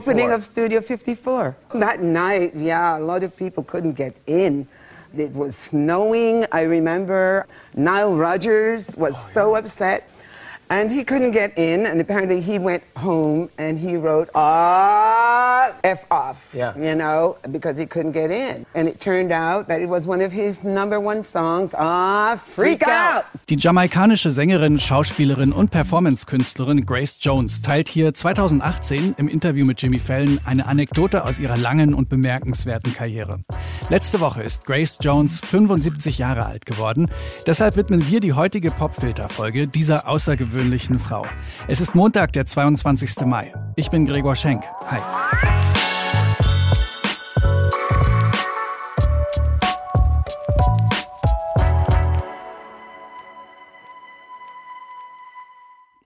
opening of Studio 54. That night, yeah, a lot of people couldn't get in. It was snowing. I remember Nile Rodgers was oh, so upset and he couldn't get in. And apparently he went home and he wrote, ah, F off, yeah. you know, because he couldn't get in. And it turned out that it was one of his number one songs, ah, Freak, Freak out. Die jamaikanische Sängerin, Schauspielerin und Performance-Künstlerin Grace Jones teilt hier 2018 im Interview mit Jimmy Fallon eine Anekdote aus ihrer langen und bemerkenswerten Karriere. Letzte Woche ist Grace Jones 75 Jahre alt geworden. Deshalb widmen wir die heutige Popfilter-Folge dieser außergewöhnlichen Frau. Es ist Montag, der 22. Mai. Ich bin Gregor Schenk. Hi.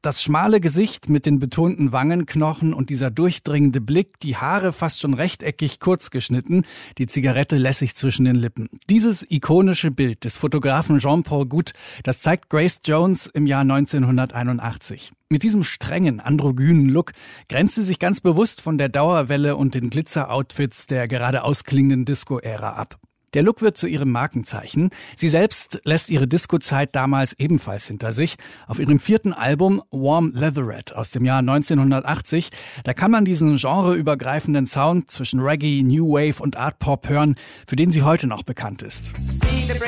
Das schmale Gesicht mit den betonten Wangenknochen und dieser durchdringende Blick, die Haare fast schon rechteckig kurz geschnitten, die Zigarette lässig zwischen den Lippen. Dieses ikonische Bild des Fotografen Jean-Paul Gut, das zeigt Grace Jones im Jahr 1981. Mit diesem strengen, androgynen Look grenzt sie sich ganz bewusst von der Dauerwelle und den Glitzer-Outfits der gerade ausklingenden Disco-Ära ab. Der Look wird zu ihrem Markenzeichen. Sie selbst lässt ihre Disco-Zeit damals ebenfalls hinter sich. Auf ihrem vierten Album Warm Leatherette aus dem Jahr 1980, da kann man diesen genreübergreifenden Sound zwischen Reggae, New Wave und Art Pop hören, für den sie heute noch bekannt ist. See the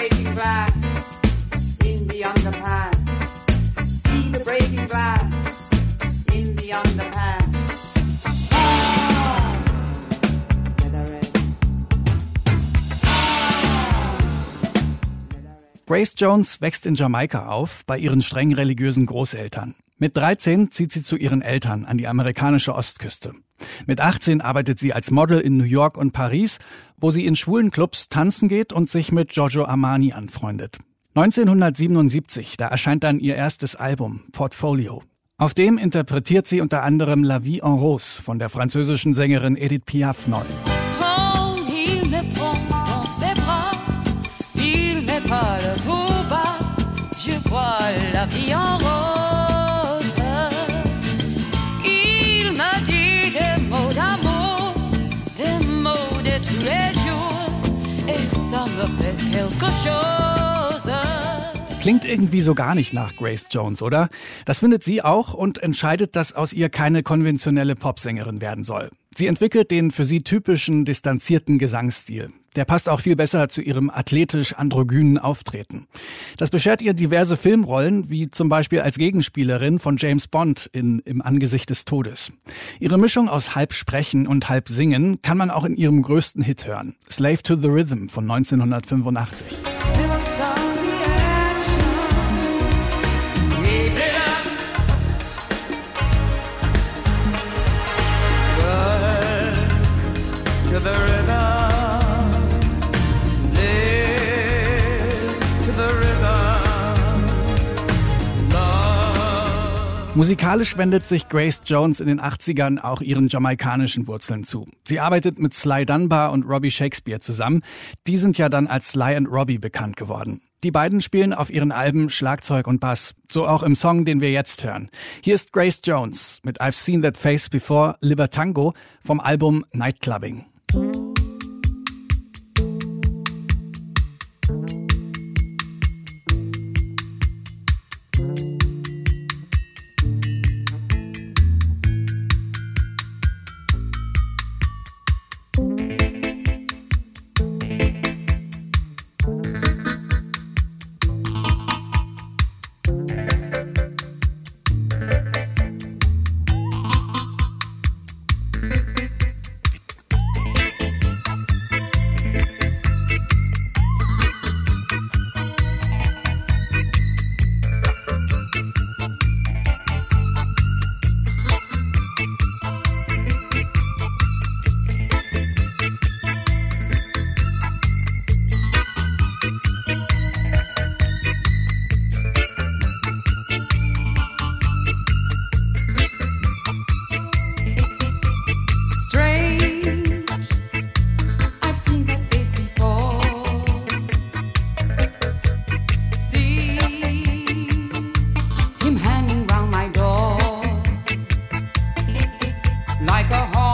Grace Jones wächst in Jamaika auf, bei ihren streng religiösen Großeltern. Mit 13 zieht sie zu ihren Eltern an die amerikanische Ostküste. Mit 18 arbeitet sie als Model in New York und Paris, wo sie in schwulen Clubs tanzen geht und sich mit Giorgio Armani anfreundet. 1977, da erscheint dann ihr erstes Album, Portfolio. Auf dem interpretiert sie unter anderem La Vie en Rose von der französischen Sängerin Edith Piaf neu. La vie en rose. Il m'a dit des mots d'amour, des mots de tous les jours, et ça me fait quelque chose. Klingt irgendwie so gar nicht nach Grace Jones, oder? Das findet sie auch und entscheidet, dass aus ihr keine konventionelle Popsängerin werden soll. Sie entwickelt den für sie typischen distanzierten Gesangsstil. Der passt auch viel besser zu ihrem athletisch-androgynen Auftreten. Das beschert ihr diverse Filmrollen, wie zum Beispiel als Gegenspielerin von James Bond in Im Angesicht des Todes. Ihre Mischung aus halb Sprechen und halb Singen kann man auch in ihrem größten Hit hören. Slave to the Rhythm von 1985. Musikalisch wendet sich Grace Jones in den 80ern auch ihren jamaikanischen Wurzeln zu. Sie arbeitet mit Sly Dunbar und Robbie Shakespeare zusammen. Die sind ja dann als Sly and Robbie bekannt geworden. Die beiden spielen auf ihren Alben Schlagzeug und Bass, so auch im Song, den wir jetzt hören. Hier ist Grace Jones mit I've Seen That Face Before Libertango vom Album Nightclubbing. thank alcohol.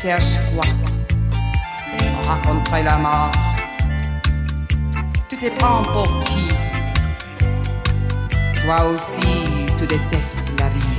Serge quoi On la mort. Tu te prends pour qui? Toi aussi, tu détestes la vie.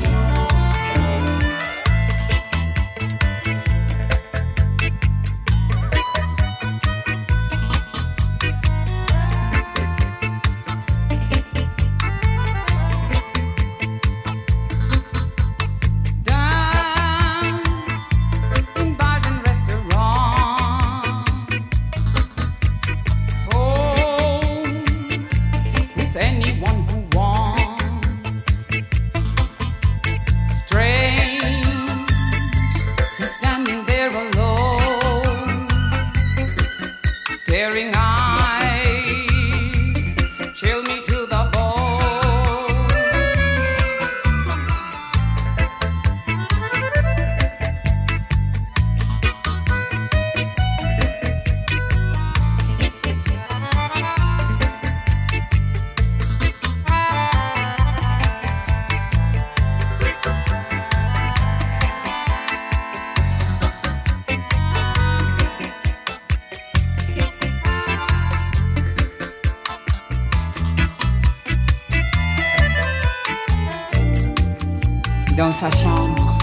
Sa chambre,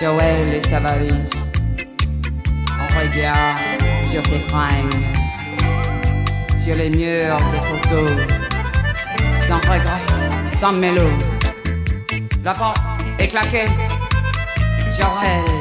Joël et sa valise. On regarde sur ses fringues, sur les murs des photos, sans regret, sans mélo. La porte est claquée, Joël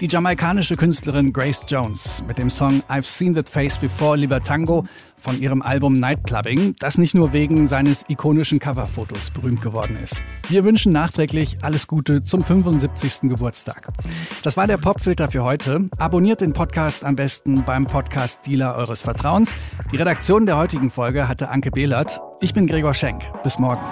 Die jamaikanische Künstlerin Grace Jones mit dem Song I've Seen That Face Before Lieber Tango von ihrem Album Nightclubbing, das nicht nur wegen seines ikonischen Coverfotos berühmt geworden ist. Wir wünschen nachträglich alles Gute zum 75. Geburtstag. Das war der Popfilter für heute. Abonniert den Podcast am besten beim Podcast-Dealer eures Vertrauens. Die Redaktion der heutigen Folge hatte Anke Behlert. Ich bin Gregor Schenk. Bis morgen.